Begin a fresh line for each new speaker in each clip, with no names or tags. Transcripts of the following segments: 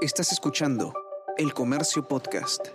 Estás escuchando El Comercio Podcast.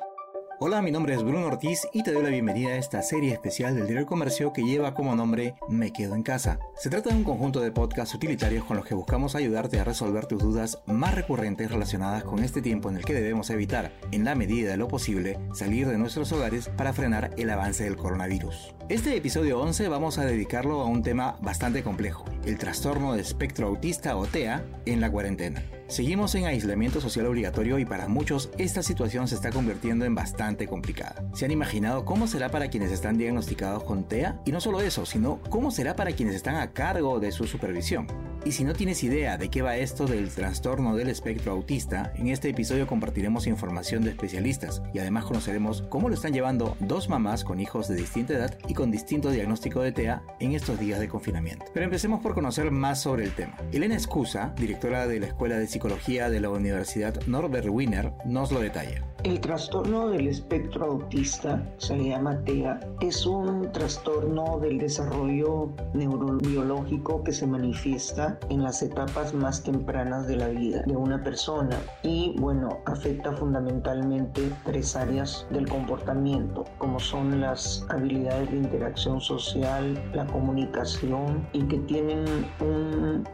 Hola, mi nombre es Bruno Ortiz y te doy la bienvenida a esta serie especial del Diario Comercio que lleva como nombre Me Quedo en Casa. Se trata de un conjunto de podcasts utilitarios con los que buscamos ayudarte a resolver tus dudas más recurrentes relacionadas con este tiempo en el que debemos evitar, en la medida de lo posible, salir de nuestros hogares para frenar el avance del coronavirus. Este episodio 11 vamos a dedicarlo a un tema bastante complejo, el trastorno de espectro autista o TEA en la cuarentena. Seguimos en aislamiento social obligatorio y para muchos esta situación se está convirtiendo en bastante complicada. ¿Se han imaginado cómo será para quienes están diagnosticados con TEA? Y no solo eso, sino cómo será para quienes están a cargo de su supervisión. Y si no tienes idea de qué va esto del trastorno del espectro autista, en este episodio compartiremos información de especialistas y además conoceremos cómo lo están llevando dos mamás con hijos de distinta edad y con distinto diagnóstico de TEA en estos días de confinamiento. Pero empecemos por conocer más sobre el tema. Elena Escusa, directora de la Escuela de Psicología de la Universidad Norbert Wiener, nos lo detalla.
El trastorno del espectro autista, se le llama TEA, es un trastorno del desarrollo neurobiológico que se manifiesta en las etapas más tempranas de la vida de una persona y bueno, afecta fundamentalmente tres áreas del comportamiento, como son las habilidades de interacción social, la comunicación y que tienen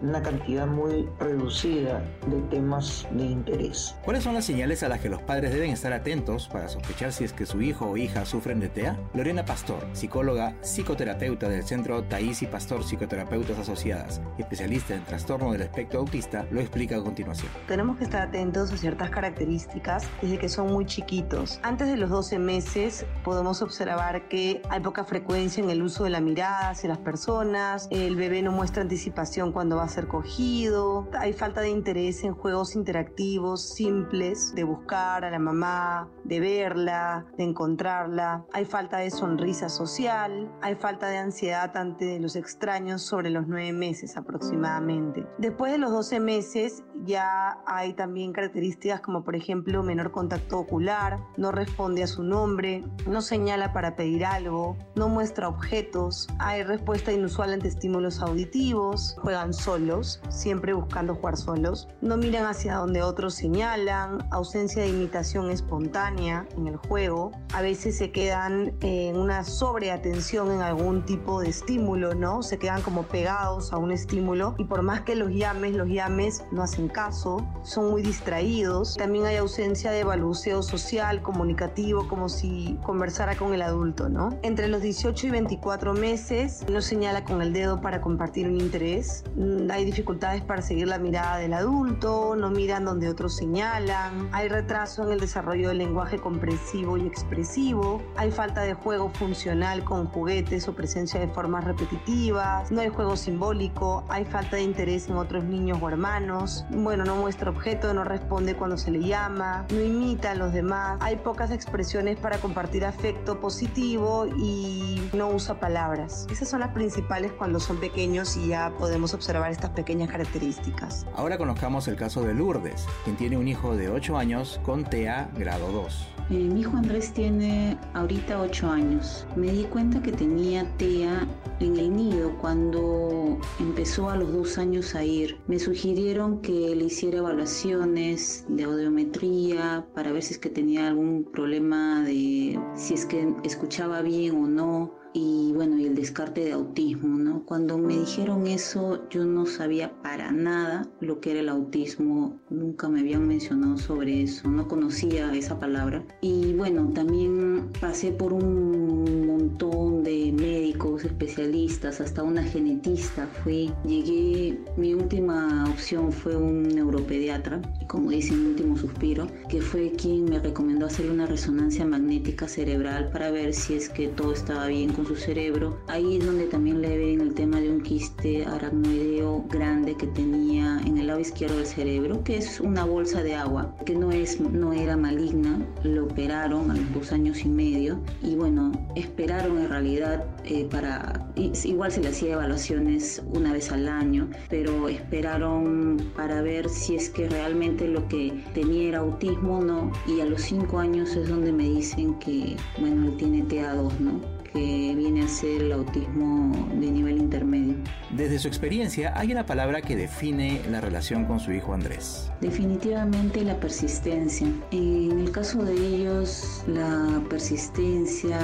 una cantidad muy reducida de temas de interés.
¿Cuáles son las señales a las que los padres deben estar atentos para sospechar si es que su hijo o hija sufren de TEA? Lorena Pastor, psicóloga, psicoterapeuta del Centro Taís y Pastor Psicoterapeutas Asociadas, especialista en trastorno del espectro autista, lo explica a continuación.
Tenemos que estar atentos a ciertas características desde que son muy chiquitos. Antes de los 12 meses podemos observar que hay poca frecuencia en el uso de la mirada hacia las personas, el bebé no muestra anticipación cuando va a ser cogido, hay falta de interés en juegos interactivos simples, de buscar a la mamá de verla, de encontrarla. Hay falta de sonrisa social, hay falta de ansiedad ante los extraños sobre los nueve meses aproximadamente. Después de los 12 meses ya hay también características como por ejemplo menor contacto ocular, no responde a su nombre, no señala para pedir algo, no muestra objetos, hay respuesta inusual ante estímulos auditivos, juegan solos, siempre buscando jugar solos, no miran hacia donde otros señalan, ausencia de imitación espontánea en el juego, a veces se quedan en una sobreatención en algún tipo de estímulo, ¿no? Se quedan como pegados a un estímulo y por más que los llames, los llames no hacen caso, son muy distraídos. También hay ausencia de balbuceo social, comunicativo, como si conversara con el adulto, ¿no? Entre los 18 y 24 meses no señala con el dedo para compartir un interés, mm, hay dificultades para seguir la mirada del adulto, no miran donde otros señalan, hay retraso en el desarrollo del lenguaje comprensivo y expresivo, hay falta de juego funcional con juguetes o presencia de formas repetitivas, no hay juego simbólico, hay falta de interés en otros niños o hermanos, bueno, no muestra objeto, no responde cuando se le llama, no imita a los demás, hay pocas expresiones para compartir afecto positivo y no usa palabras. Esas son las principales cuando son pequeños y ya podemos observar estas pequeñas características.
Ahora conozcamos el caso de Lourdes, quien tiene un hijo de 8 años con TEA grado 2.
Eh, mi hijo Andrés tiene ahorita 8 años. Me di cuenta que tenía TEA en el nido cuando empezó a los dos años a ir. Me sugirieron que le hiciera evaluaciones de audiometría para ver si es que tenía algún problema de si es que escuchaba bien o no y bueno, y el descarte de autismo, ¿no? Cuando me dijeron eso, yo no sabía para nada lo que era el autismo, nunca me habían mencionado sobre eso, no conocía esa palabra. Y bueno, también pasé por un montón de médicos, especialistas, hasta una genetista fui, llegué, mi última opción fue un neuropediatra, como dicen, último suspiro, que fue quien me recomendó hacer una resonancia magnética cerebral para ver si es que todo estaba bien su cerebro. Ahí es donde también le ven el tema de un quiste aracnoideo grande que tenía en el lado izquierdo del cerebro, que es una bolsa de agua, que no, es, no era maligna. Lo operaron a los dos años y medio y bueno, esperaron en realidad eh, para... Igual se le hacía evaluaciones una vez al año, pero esperaron para ver si es que realmente lo que tenía era autismo o no. Y a los cinco años es donde me dicen que, bueno, él tiene TA2, ¿no? Que viene a ser el autismo de nivel intermedio.
Desde su experiencia, hay una palabra que define la relación con su hijo Andrés.
Definitivamente la persistencia. En el caso de ellos, la persistencia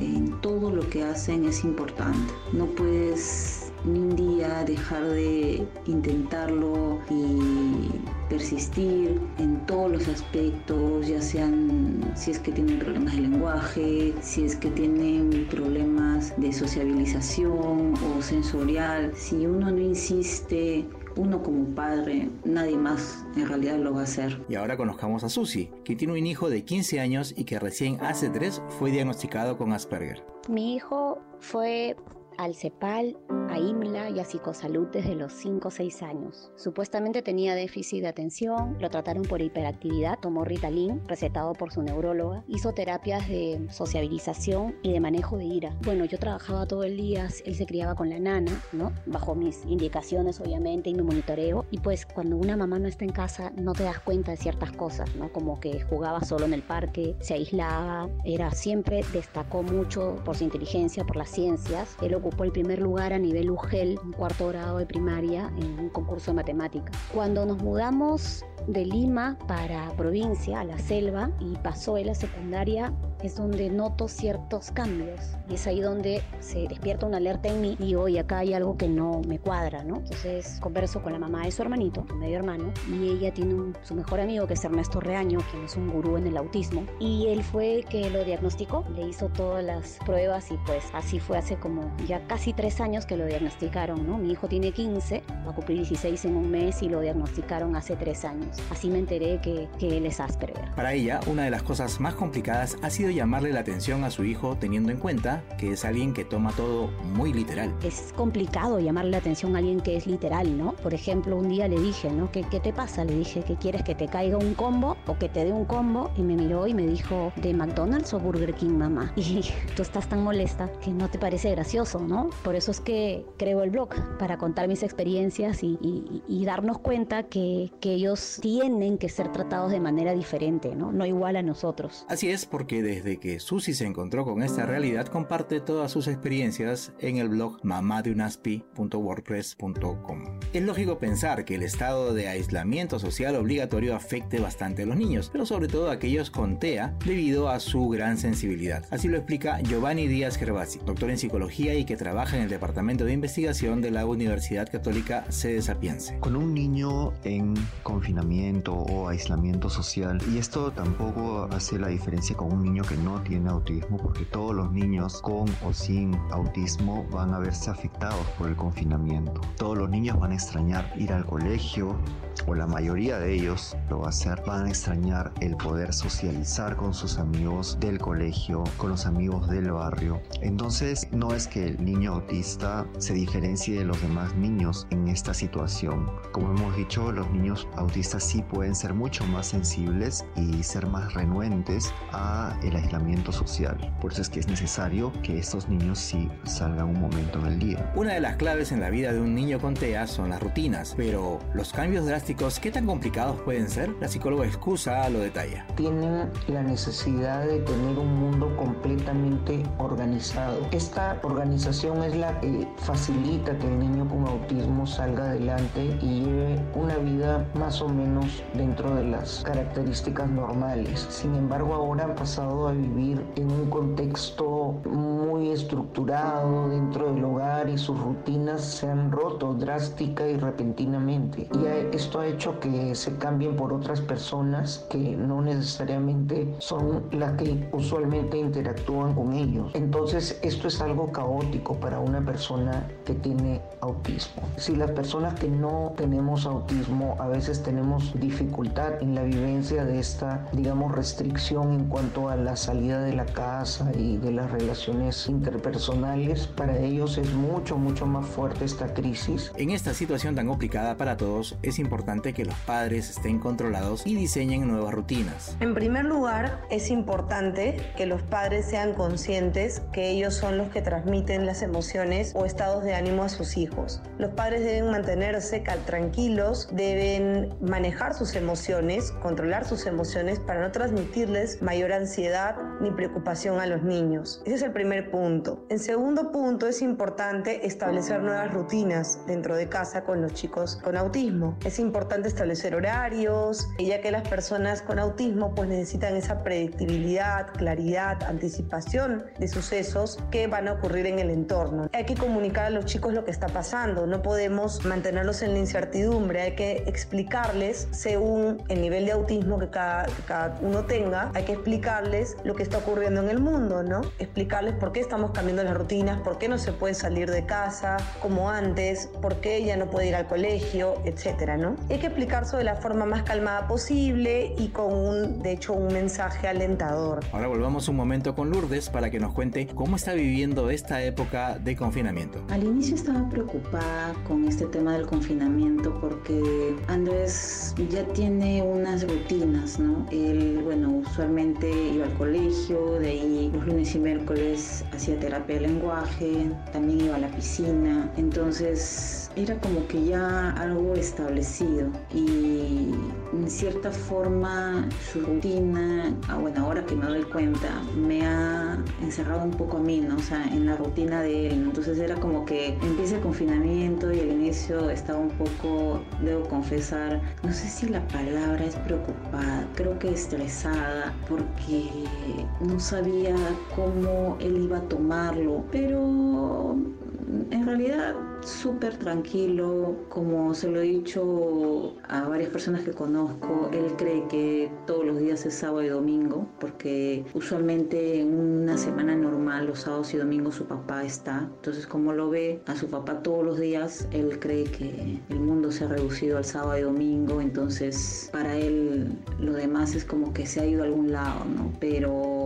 en todo lo que hacen es importante. No puedes un día dejar de intentarlo y persistir en todos los aspectos, ya sean si es que tienen problemas de lenguaje, si es que tienen problemas de sociabilización o sensorial. Si uno no insiste uno como padre, nadie más en realidad lo va a hacer.
Y ahora conozcamos a Susi, que tiene un hijo de 15 años y que recién hace tres fue diagnosticado con Asperger.
Mi hijo fue al CEPAL, a IMLA y a Psicosalud desde los 5 o 6 años. Supuestamente tenía déficit de atención, lo trataron por hiperactividad, tomó Ritalin, recetado por su neuróloga, hizo terapias de sociabilización y de manejo de ira. Bueno, yo trabajaba todo el día, él se criaba con la nana, ¿no? Bajo mis indicaciones, obviamente, y mi monitoreo. Y pues cuando una mamá no está en casa, no te das cuenta de ciertas cosas, ¿no? Como que jugaba solo en el parque, se aislaba, era siempre destacó mucho por su inteligencia, por las ciencias. Él ocupó el primer lugar a nivel UGEL, un cuarto grado de primaria, en un concurso de matemática. Cuando nos mudamos de Lima para provincia, a la selva, y pasó en la secundaria, es donde noto ciertos cambios. Y es ahí donde se despierta una alerta en mí y hoy acá hay algo que no me cuadra, ¿no? Entonces converso con la mamá de su hermanito, medio hermano, y ella tiene su mejor amigo que es Ernesto Reaño, quien es un gurú en el autismo, y él fue que lo diagnosticó, le hizo todas las pruebas y pues así fue hace como ya casi tres años que lo diagnosticaron, ¿no? Mi hijo tiene 15, va a cumplir 16 en un mes y lo diagnosticaron hace tres años. Así me enteré que, que él es Asperger.
Para ella, una de las cosas más complicadas ha sido llamarle la atención a su hijo teniendo en cuenta que es alguien que toma todo muy literal.
Es complicado llamarle la atención a alguien que es literal, ¿no? Por ejemplo, un día le dije, ¿no? ¿Qué, qué te pasa? Le dije, ¿que quieres que te caiga un combo o que te dé un combo? Y me miró y me dijo, ¿de McDonald's o Burger King, mamá? Y tú estás tan molesta que no te parece gracioso, ¿no? Por eso es que creo el blog, para contar mis experiencias y, y, y darnos cuenta que, que ellos tienen que ser tratados de manera diferente, ¿no? No igual a nosotros.
Así es porque desde que Susi se encontró con esta realidad comparte todas sus experiencias en el blog mamadunaspi.wordpress.com. Es lógico pensar que el estado de aislamiento social obligatorio afecte bastante a los niños, pero sobre todo a aquellos con TEA debido a su gran sensibilidad. Así lo explica Giovanni Díaz Gervasi, doctor en psicología y que trabaja en el Departamento de Investigación de la Universidad Católica Sede Sapiense.
Con un niño en confinamiento o aislamiento social, y esto tampoco hace la diferencia con un niño que no tiene autismo, porque todos los niños con o sin autismo van a verse afectados por el confinamiento. Todos los niños van a extrañar ir al colegio, o la mayoría de ellos lo va a hacer, van a extrañar el poder socializar con sus amigos del colegio, con los amigos del barrio. Entonces, no es que el niño autista se diferencie de los demás niños en esta situación. Como hemos dicho, los niños autistas sí pueden ser mucho más sensibles y ser más renuentes a el aislamiento social. Por eso es que es necesario que estos niños sí salgan un momento del día.
Una de las claves en la vida de un niño con TEA son las rutinas, pero los cambios drásticos, ¿qué tan complicados pueden ser? La psicóloga excusa lo detalla.
Tienen la necesidad de tener un mundo completamente organizado. Esta organización es la que facilita que el niño con autismo salga adelante y lleve una vida más o menos dentro de las características normales. Sin embargo, ahora han pasado a vivir en un contexto estructurado dentro del hogar y sus rutinas se han roto drástica y repentinamente. Y esto ha hecho que se cambien por otras personas que no necesariamente son las que usualmente interactúan con ellos. Entonces esto es algo caótico para una persona que tiene autismo. Si las personas que no tenemos autismo a veces tenemos dificultad en la vivencia de esta, digamos, restricción en cuanto a la salida de la casa y de las relaciones interpersonales, para ellos es mucho, mucho más fuerte esta crisis.
En esta situación tan complicada para todos, es importante que los padres estén controlados y diseñen nuevas rutinas.
En primer lugar, es importante que los padres sean conscientes que ellos son los que transmiten las emociones o estados de ánimo a sus hijos. Los padres deben mantenerse tranquilos, deben manejar sus emociones, controlar sus emociones para no transmitirles mayor ansiedad ni preocupación a los niños. Ese es el primer punto. Punto. En segundo punto, es importante establecer nuevas rutinas dentro de casa con los chicos con autismo. Es importante establecer horarios, ya que las personas con autismo pues necesitan esa predictibilidad, claridad, anticipación de sucesos que van a ocurrir en el entorno. Hay que comunicar a los chicos lo que está pasando, no podemos mantenerlos en la incertidumbre, hay que explicarles según el nivel de autismo que cada, que cada uno tenga, hay que explicarles lo que está ocurriendo en el mundo, ¿no? Explicarles por qué estamos cambiando las rutinas, por qué no se puede salir de casa como antes, por qué ella no puede ir al colegio, etcétera, ¿no? Hay que explicarse de la forma más calmada posible y con un, de hecho, un mensaje alentador.
Ahora volvamos un momento con Lourdes para que nos cuente cómo está viviendo esta época de confinamiento.
Al inicio estaba preocupada con este tema del confinamiento porque Andrés ya tiene unas rutinas, ¿no? Él, bueno, usualmente iba al colegio, de ahí los lunes y miércoles hacía terapia de lenguaje, también iba a la piscina, entonces era como que ya algo establecido y en cierta forma su rutina, ah, bueno, ahora que me doy cuenta, me ha encerrado un poco a mí, ¿no? O sea, en la rutina de él, entonces era como que empieza el confinamiento y al inicio estaba un poco, debo confesar, no sé si la palabra es preocupada, creo que estresada, porque no sabía cómo él iba a tomarlo, pero en realidad súper tranquilo, como se lo he dicho a varias personas que conozco, él cree que todos los días es sábado y domingo, porque usualmente en una semana normal, los sábados y domingos su papá está, entonces como lo ve a su papá todos los días, él cree que el mundo se ha reducido al sábado y domingo, entonces para él lo demás es como que se ha ido a algún lado, ¿no? Pero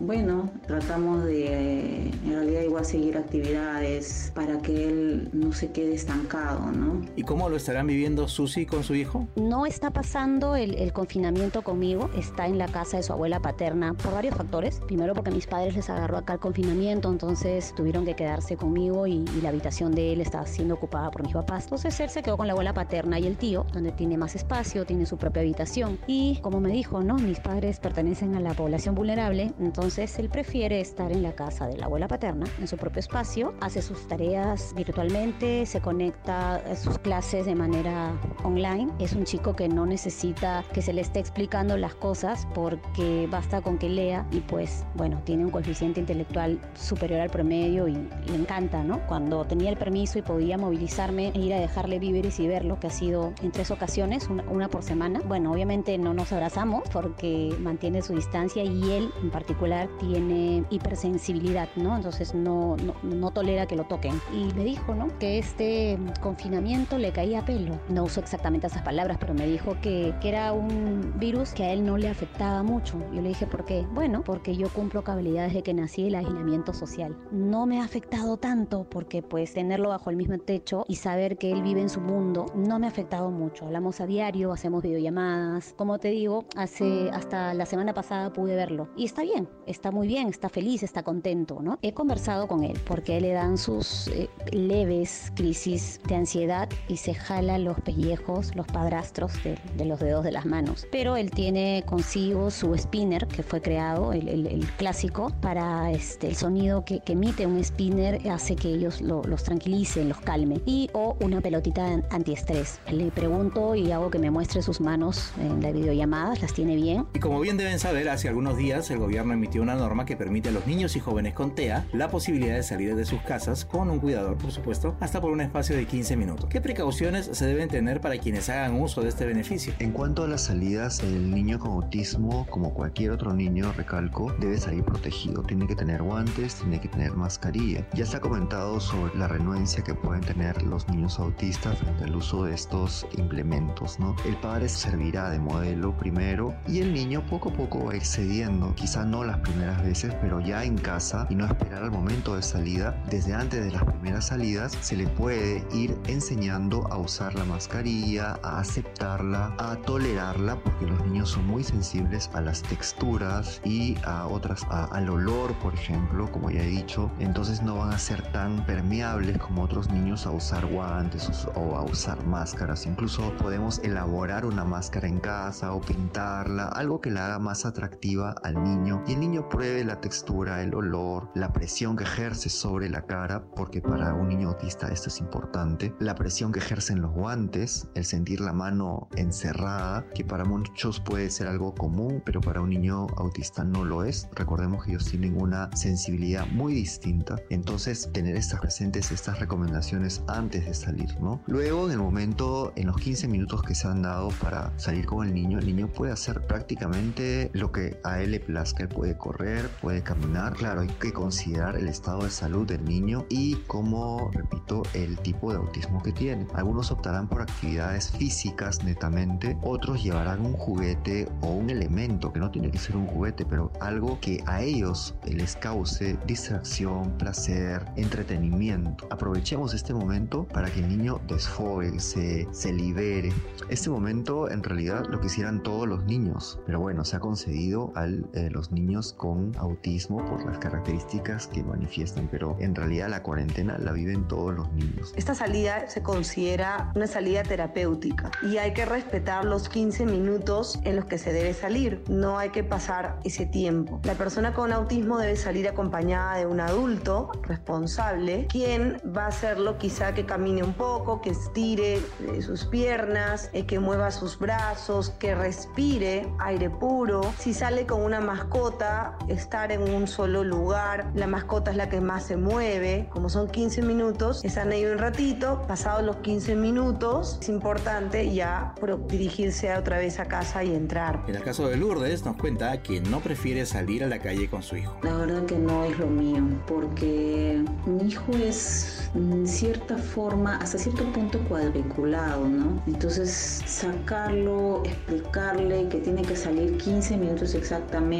bueno, tratamos de en realidad igual seguir actividades para que él no se quede estancado, ¿no?
¿Y cómo lo estarán viviendo Susi con su hijo?
No está pasando el, el, confinamiento conmigo, está en la casa de su abuela paterna por varios factores. Primero porque mis padres les agarró acá el confinamiento, entonces tuvieron que quedarse conmigo y, y la habitación de él estaba siendo ocupada por mis papás. Entonces él se quedó con la abuela paterna y el tío, donde tiene más espacio, tiene su propia habitación. Y como me dijo, ¿no? Mis padres pertenecen a la población vulnerable, entonces él prefiere estar en la casa de la abuela paterna, en su propio espacio, hace sus tareas virtualmente, se conecta a sus clases de manera online. Es un chico que no necesita que se le esté explicando las cosas porque basta con que lea y pues bueno, tiene un coeficiente intelectual superior al promedio y le encanta, ¿no? Cuando tenía el permiso y podía movilizarme e ir a dejarle víveres y verlo, que ha sido en tres ocasiones, una, una por semana. Bueno, obviamente no nos abrazamos porque mantiene su distancia y él en particular tiene hipersensibilidad, ¿no? Entonces no, no, no tolera que lo toquen. Y me dijo, ¿no? Que este confinamiento le caía a pelo. No usó exactamente esas palabras, pero me dijo que, que era un virus que a él no le afectaba mucho. Yo le dije, ¿por qué? Bueno, porque yo cumplo cabalidad desde que nací el aislamiento social. No me ha afectado tanto porque pues tenerlo bajo el mismo techo y saber que él vive en su mundo no me ha afectado mucho. Hablamos a diario, hacemos videollamadas. Como te digo, hace hasta la semana pasada pude verlo y está bien, está muy bien, está feliz, está contento, ¿no? He conversado con él porque le dan sus eh, leves crisis de ansiedad y se jala los pellejos, los padrastros de, los dedos de las manos. Pero él tiene consigo su spinner que fue creado, el, el, clásico, para este, el sonido que, emite un spinner hace que ellos lo, los tranquilicen, los calme. Y o una pelotita antiestrés. Le pregunto y hago que me muestre sus manos en las videollamadas, las tiene bien.
Y como bien deben saber, hace algunos días el gobierno emitió una norma que permite a los niños y jóvenes con TEA la posibilidad de salir de sus casas con un cuidador, por supuesto, hasta por un espacio de 15 minutos. ¿Qué precauciones se deben tener para quienes hagan uso de este beneficio?
En cuanto a las salidas, el niño con autismo, como cualquier otro niño, recalco, debe salir protegido. Tiene que tener guantes, tiene que tener mascarilla. Ya se ha comentado sobre la renuencia que pueden tener los niños autistas frente al uso de estos implementos, ¿no? El padre servirá de modelo primero y el niño poco a poco va excediendo, quizá no las primeras veces, pero ya en casa y no esperar al momento de salida desde antes de las primeras salidas se le puede ir enseñando a usar la mascarilla, a aceptarla, a tolerarla, porque los niños son muy sensibles a las texturas y a otras, al olor, por ejemplo, como ya he dicho. Entonces no van a ser tan permeables como otros niños a usar guantes o a usar máscaras. Incluso podemos elaborar una máscara en casa o pintarla, algo que la haga más atractiva al niño y el niño pruebe la textura, el olor, la presión que ejerce sobre la cara, porque para un niño autista esto es importante, la presión que ejercen los guantes, el sentir la mano encerrada, que para muchos puede ser algo común, pero para un niño autista no lo es. Recordemos que ellos tienen una sensibilidad muy distinta, entonces tener estas presentes, estas recomendaciones antes de salir, ¿no? Luego, en el momento, en los 15 minutos que se han dado para salir con el niño, el niño puede hacer prácticamente lo que a él le plazca, él puede correr, puede caminar, claro, hay que considerar el estado de salud del niño y como, repito, el tipo de autismo que tiene. Algunos optarán por actividades físicas netamente, otros llevarán un juguete o un elemento, que no tiene que ser un juguete, pero algo que a ellos les cause distracción, placer, entretenimiento. Aprovechemos este momento para que el niño desfogue, se, se libere. Este momento en realidad lo quisieran todos los niños, pero bueno, se ha concedido a eh, los niños con autismo por las características que manifiestan, pero en realidad la cuarentena la viven todos los niños.
Esta salida se considera una salida terapéutica y hay que respetar los 15 minutos en los que se debe salir. No hay que pasar ese tiempo. La persona con autismo debe salir acompañada de un adulto responsable, quien va a hacerlo quizá que camine un poco, que estire eh, sus piernas, eh, que mueva sus brazos, que respire aire puro. Si sale con una mascota, estar en un solo lugar. La mascota es la que más se mueve. Como son 15 minutos, están ahí un ratito. Pasados los 15 minutos, es importante ya dirigirse otra vez a casa y entrar.
En el caso de Lourdes, nos cuenta que no prefiere salir a la calle con su hijo.
La verdad que no es lo mío, porque mi hijo es en cierta forma, hasta cierto punto cuadriculado, ¿no? Entonces, sacarlo, explicarle que tiene que salir 15 minutos exactamente,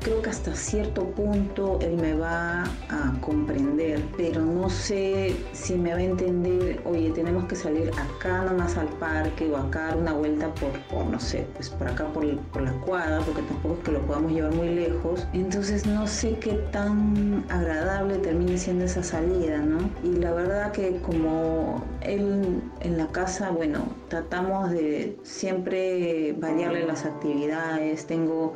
creo que hasta cierto punto él me va a comprender, pero no sé si me va a entender, oye, tenemos que salir acá nomás al parque o acá dar una vuelta por, por no sé, pues por acá por, por la cuadra, porque tampoco es que lo podamos llevar muy lejos. Entonces no sé qué tan agradable termine siendo esa salida, ¿no? Y la verdad que como él en la casa, bueno, tratamos de siempre variarle las actividades, tengo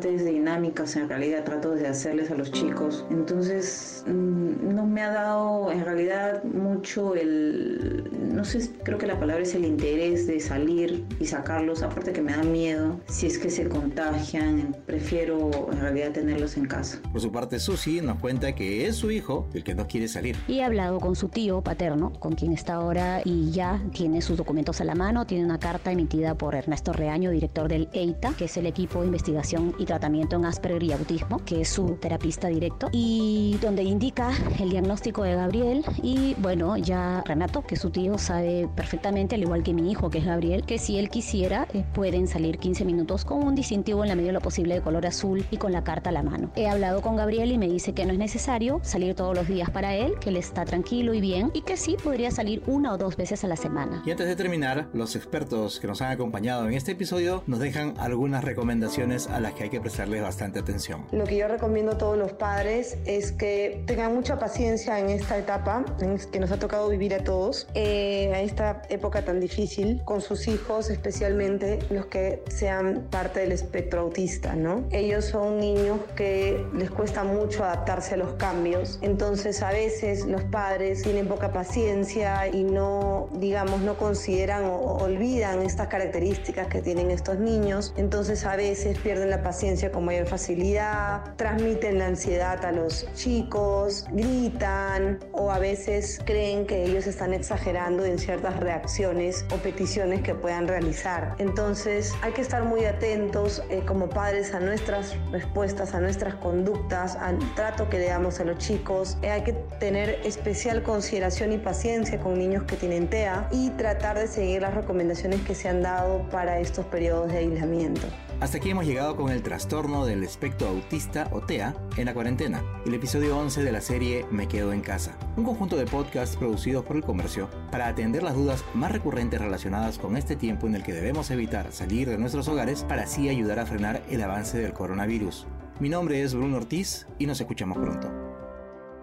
bastantes dinámicas en realidad, trato de hacerles a los chicos. Entonces mm, no me ha dado en realidad mucho el, no sé, creo que la palabra es el interés de salir y sacarlos, aparte que me da miedo, si es que se contagian, prefiero en realidad tenerlos en casa.
Por su parte, Susi nos cuenta que es su hijo el que no quiere salir.
Y ha hablado con su tío paterno, con quien está ahora y ya tiene sus documentos a la mano, tiene una carta emitida por Ernesto Reaño, director del EITA, que es el equipo de investigación y tratamiento en Asperger y autismo, que es su terapista directo, y donde indica el diagnóstico de Gabriel y bueno, ya Renato, que es su tío, sabe perfectamente, al igual que mi hijo, que es Gabriel, que si él quisiera, eh, pueden salir 15 minutos con un distintivo en la medida de lo posible de color azul y con la carta a la mano. He hablado con Gabriel y me dice que no es necesario salir todos los días para él, que él está tranquilo y bien y que sí podría salir una o dos veces a la semana.
Y antes de terminar, los expertos que nos han acompañado en este episodio nos dejan algunas recomendaciones a las que hay que prestarles bastante atención.
Lo que yo recomiendo a todos los padres es que tengan mucha paciencia en esta etapa que nos ha tocado vivir a todos, eh, a esta época tan difícil, con sus hijos, especialmente los que sean parte del espectro autista, ¿no? Ellos son niños que les cuesta mucho adaptarse a los cambios, entonces a veces los padres tienen poca paciencia y no, digamos, no consideran o olvidan estas características que tienen estos niños, entonces a veces pierden la paciencia con mayor facilidad, transmiten la ansiedad a los chicos, gritan o a veces creen que ellos están exagerando en ciertas reacciones o peticiones que puedan realizar. Entonces hay que estar muy atentos eh, como padres a nuestras respuestas, a nuestras conductas, al trato que le damos a los chicos. Eh, hay que tener especial consideración y paciencia con niños que tienen TEA y tratar de seguir las recomendaciones que se han dado para estos periodos de aislamiento.
Hasta aquí hemos llegado con el trastorno del espectro autista o TEA en la cuarentena, el episodio 11 de la serie Me Quedo en Casa, un conjunto de podcasts producidos por el comercio para atender las dudas más recurrentes relacionadas con este tiempo en el que debemos evitar salir de nuestros hogares para así ayudar a frenar el avance del coronavirus. Mi nombre es Bruno Ortiz y nos escuchamos pronto.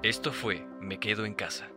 Esto fue Me Quedo en Casa.